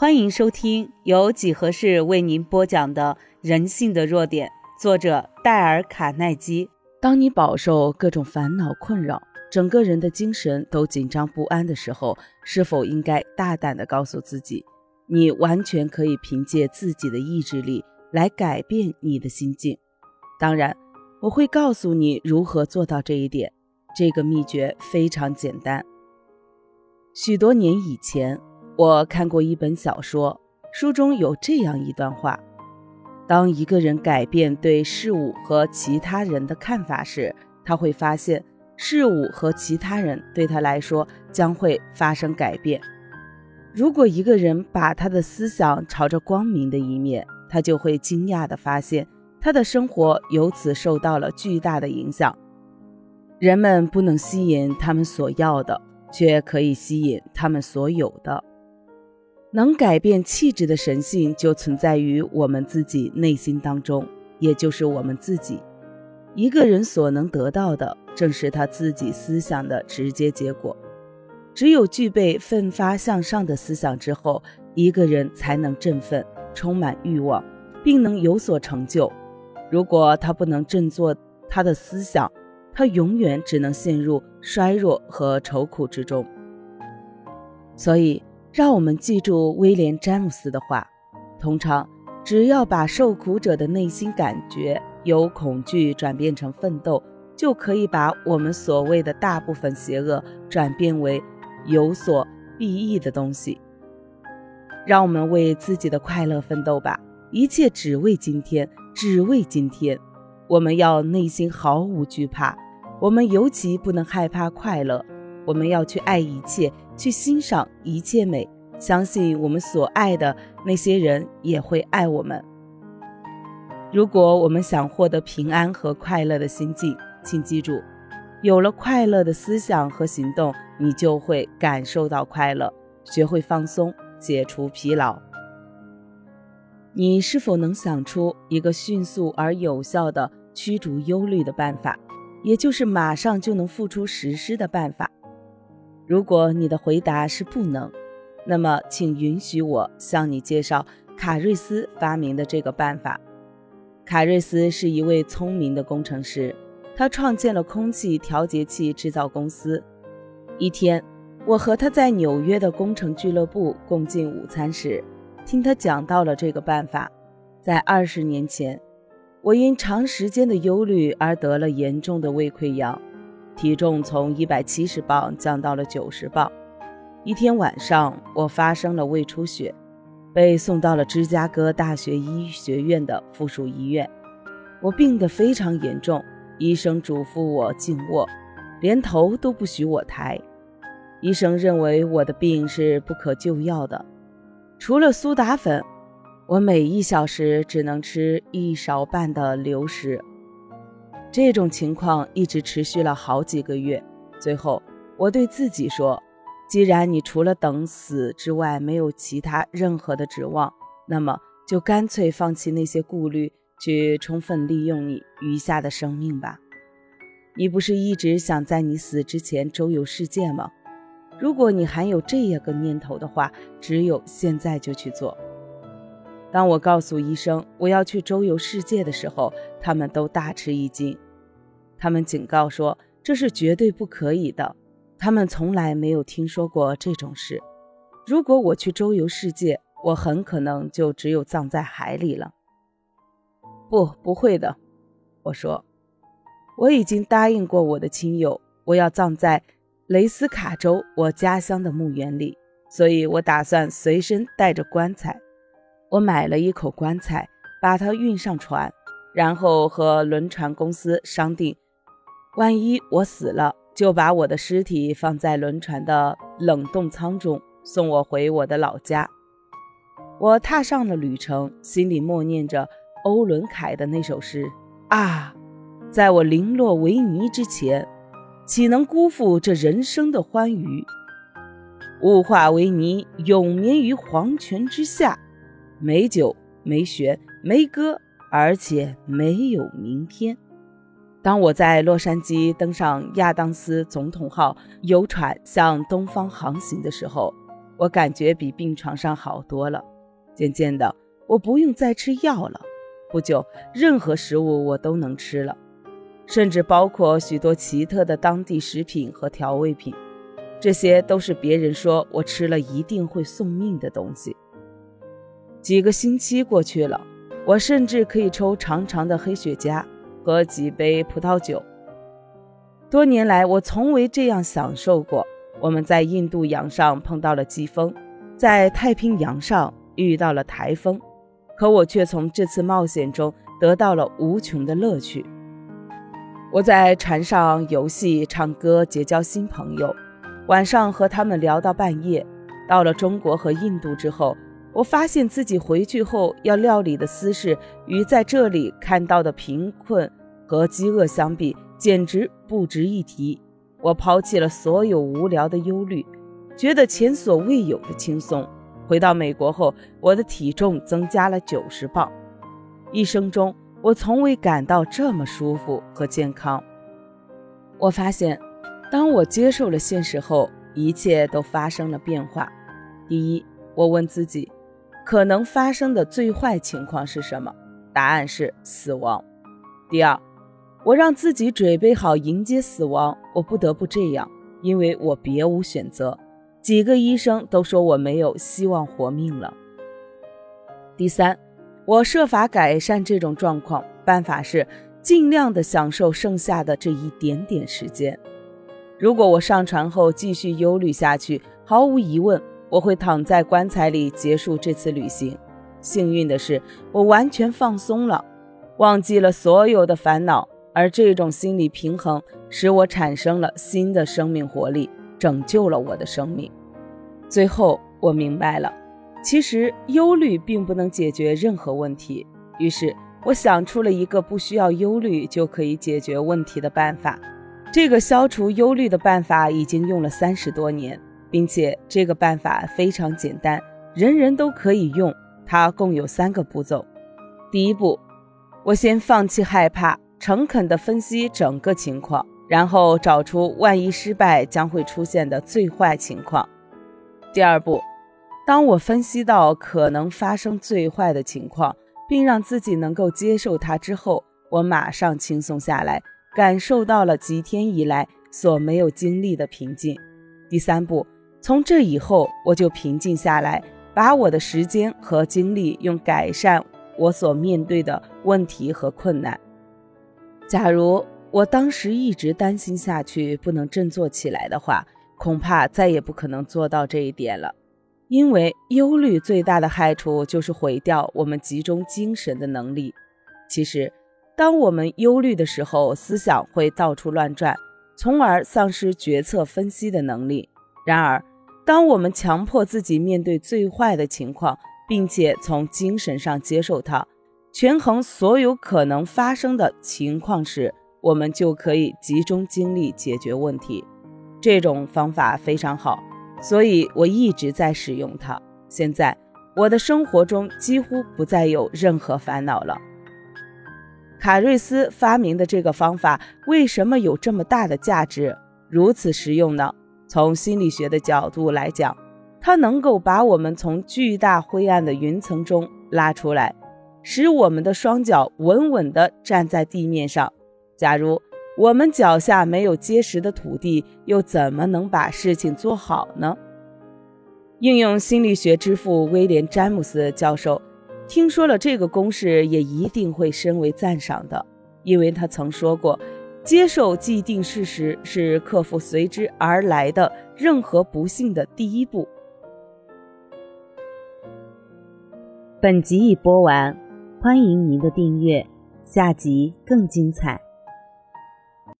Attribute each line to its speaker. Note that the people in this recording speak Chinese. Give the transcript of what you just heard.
Speaker 1: 欢迎收听由几何式为您播讲的《人性的弱点》，作者戴尔·卡耐基。当你饱受各种烦恼困扰，整个人的精神都紧张不安的时候，是否应该大胆地告诉自己，你完全可以凭借自己的意志力来改变你的心境？当然，我会告诉你如何做到这一点。这个秘诀非常简单。许多年以前。我看过一本小说，书中有这样一段话：当一个人改变对事物和其他人的看法时，他会发现事物和其他人对他来说将会发生改变。如果一个人把他的思想朝着光明的一面，他就会惊讶地发现他的生活由此受到了巨大的影响。人们不能吸引他们所要的，却可以吸引他们所有的。能改变气质的神性就存在于我们自己内心当中，也就是我们自己。一个人所能得到的，正是他自己思想的直接结果。只有具备奋发向上的思想之后，一个人才能振奋、充满欲望，并能有所成就。如果他不能振作他的思想，他永远只能陷入衰弱和愁苦之中。所以。让我们记住威廉·詹姆斯的话：通常，只要把受苦者的内心感觉由恐惧转变成奋斗，就可以把我们所谓的大部分邪恶转变为有所裨益的东西。让我们为自己的快乐奋斗吧！一切只为今天，只为今天。我们要内心毫无惧怕，我们尤其不能害怕快乐。我们要去爱一切，去欣赏一切美，相信我们所爱的那些人也会爱我们。如果我们想获得平安和快乐的心境，请记住，有了快乐的思想和行动，你就会感受到快乐，学会放松，解除疲劳。你是否能想出一个迅速而有效的驱逐忧虑的办法，也就是马上就能付出实施的办法？如果你的回答是不能，那么请允许我向你介绍卡瑞斯发明的这个办法。卡瑞斯是一位聪明的工程师，他创建了空气调节器制造公司。一天，我和他在纽约的工程俱乐部共进午餐时，听他讲到了这个办法。在二十年前，我因长时间的忧虑而得了严重的胃溃疡。体重从一百七十磅降到了九十磅。一天晚上，我发生了胃出血，被送到了芝加哥大学医学院的附属医院。我病得非常严重，医生嘱咐我静卧，连头都不许我抬。医生认为我的病是不可救药的。除了苏打粉，我每一小时只能吃一勺半的流食。这种情况一直持续了好几个月，最后我对自己说：“既然你除了等死之外没有其他任何的指望，那么就干脆放弃那些顾虑，去充分利用你余下的生命吧。你不是一直想在你死之前周游世界吗？如果你还有这样个念头的话，只有现在就去做。”当我告诉医生我要去周游世界的时候，他们都大吃一惊。他们警告说这是绝对不可以的，他们从来没有听说过这种事。如果我去周游世界，我很可能就只有葬在海里了。不，不会的，我说，我已经答应过我的亲友，我要葬在雷斯卡州我家乡的墓园里，所以我打算随身带着棺材。我买了一口棺材，把它运上船，然后和轮船公司商定，万一我死了，就把我的尸体放在轮船的冷冻舱中，送我回我的老家。我踏上了旅程，心里默念着欧伦凯的那首诗：啊，在我零落为泥之前，岂能辜负这人生的欢愉？物化为泥，永眠于黄泉之下。没酒，没学，没歌，而且没有明天。当我在洛杉矶登上亚当斯总统号游船向东方航行的时候，我感觉比病床上好多了。渐渐的，我不用再吃药了。不久，任何食物我都能吃了，甚至包括许多奇特的当地食品和调味品。这些都是别人说我吃了一定会送命的东西。几个星期过去了，我甚至可以抽长长的黑雪茄，喝几杯葡萄酒。多年来，我从未这样享受过。我们在印度洋上碰到了季风，在太平洋上遇到了台风，可我却从这次冒险中得到了无穷的乐趣。我在船上游戏、唱歌，结交新朋友，晚上和他们聊到半夜。到了中国和印度之后，我发现自己回去后要料理的私事，与在这里看到的贫困和饥饿相比，简直不值一提。我抛弃了所有无聊的忧虑，觉得前所未有的轻松。回到美国后，我的体重增加了九十磅，一生中我从未感到这么舒服和健康。我发现，当我接受了现实后，一切都发生了变化。第一，我问自己，可能发生的最坏情况是什么？答案是死亡。第二。我让自己准备好迎接死亡，我不得不这样，因为我别无选择。几个医生都说我没有希望活命了。第三，我设法改善这种状况，办法是尽量的享受剩下的这一点点时间。如果我上船后继续忧虑下去，毫无疑问，我会躺在棺材里结束这次旅行。幸运的是，我完全放松了，忘记了所有的烦恼。而这种心理平衡使我产生了新的生命活力，拯救了我的生命。最后，我明白了，其实忧虑并不能解决任何问题。于是，我想出了一个不需要忧虑就可以解决问题的办法。这个消除忧虑的办法已经用了三十多年，并且这个办法非常简单，人人都可以用。它共有三个步骤。第一步，我先放弃害怕。诚恳地分析整个情况，然后找出万一失败将会出现的最坏情况。第二步，当我分析到可能发生最坏的情况，并让自己能够接受它之后，我马上轻松下来，感受到了几天以来所没有经历的平静。第三步，从这以后我就平静下来，把我的时间和精力用改善我所面对的问题和困难。假如我当时一直担心下去，不能振作起来的话，恐怕再也不可能做到这一点了。因为忧虑最大的害处就是毁掉我们集中精神的能力。其实，当我们忧虑的时候，思想会到处乱转，从而丧失决策分析的能力。然而，当我们强迫自己面对最坏的情况，并且从精神上接受它。权衡所有可能发生的情况时，我们就可以集中精力解决问题。这种方法非常好，所以我一直在使用它。现在，我的生活中几乎不再有任何烦恼了。卡瑞斯发明的这个方法为什么有这么大的价值，如此实用呢？从心理学的角度来讲，它能够把我们从巨大灰暗的云层中拉出来。使我们的双脚稳稳地站在地面上。假如我们脚下没有结实的土地，又怎么能把事情做好呢？应用心理学之父威廉·詹姆斯教授听说了这个公式，也一定会深为赞赏的，因为他曾说过：“接受既定事实是克服随之而来的任何不幸的第一步。”
Speaker 2: 本集已播完。欢迎您的订阅，下集更精彩。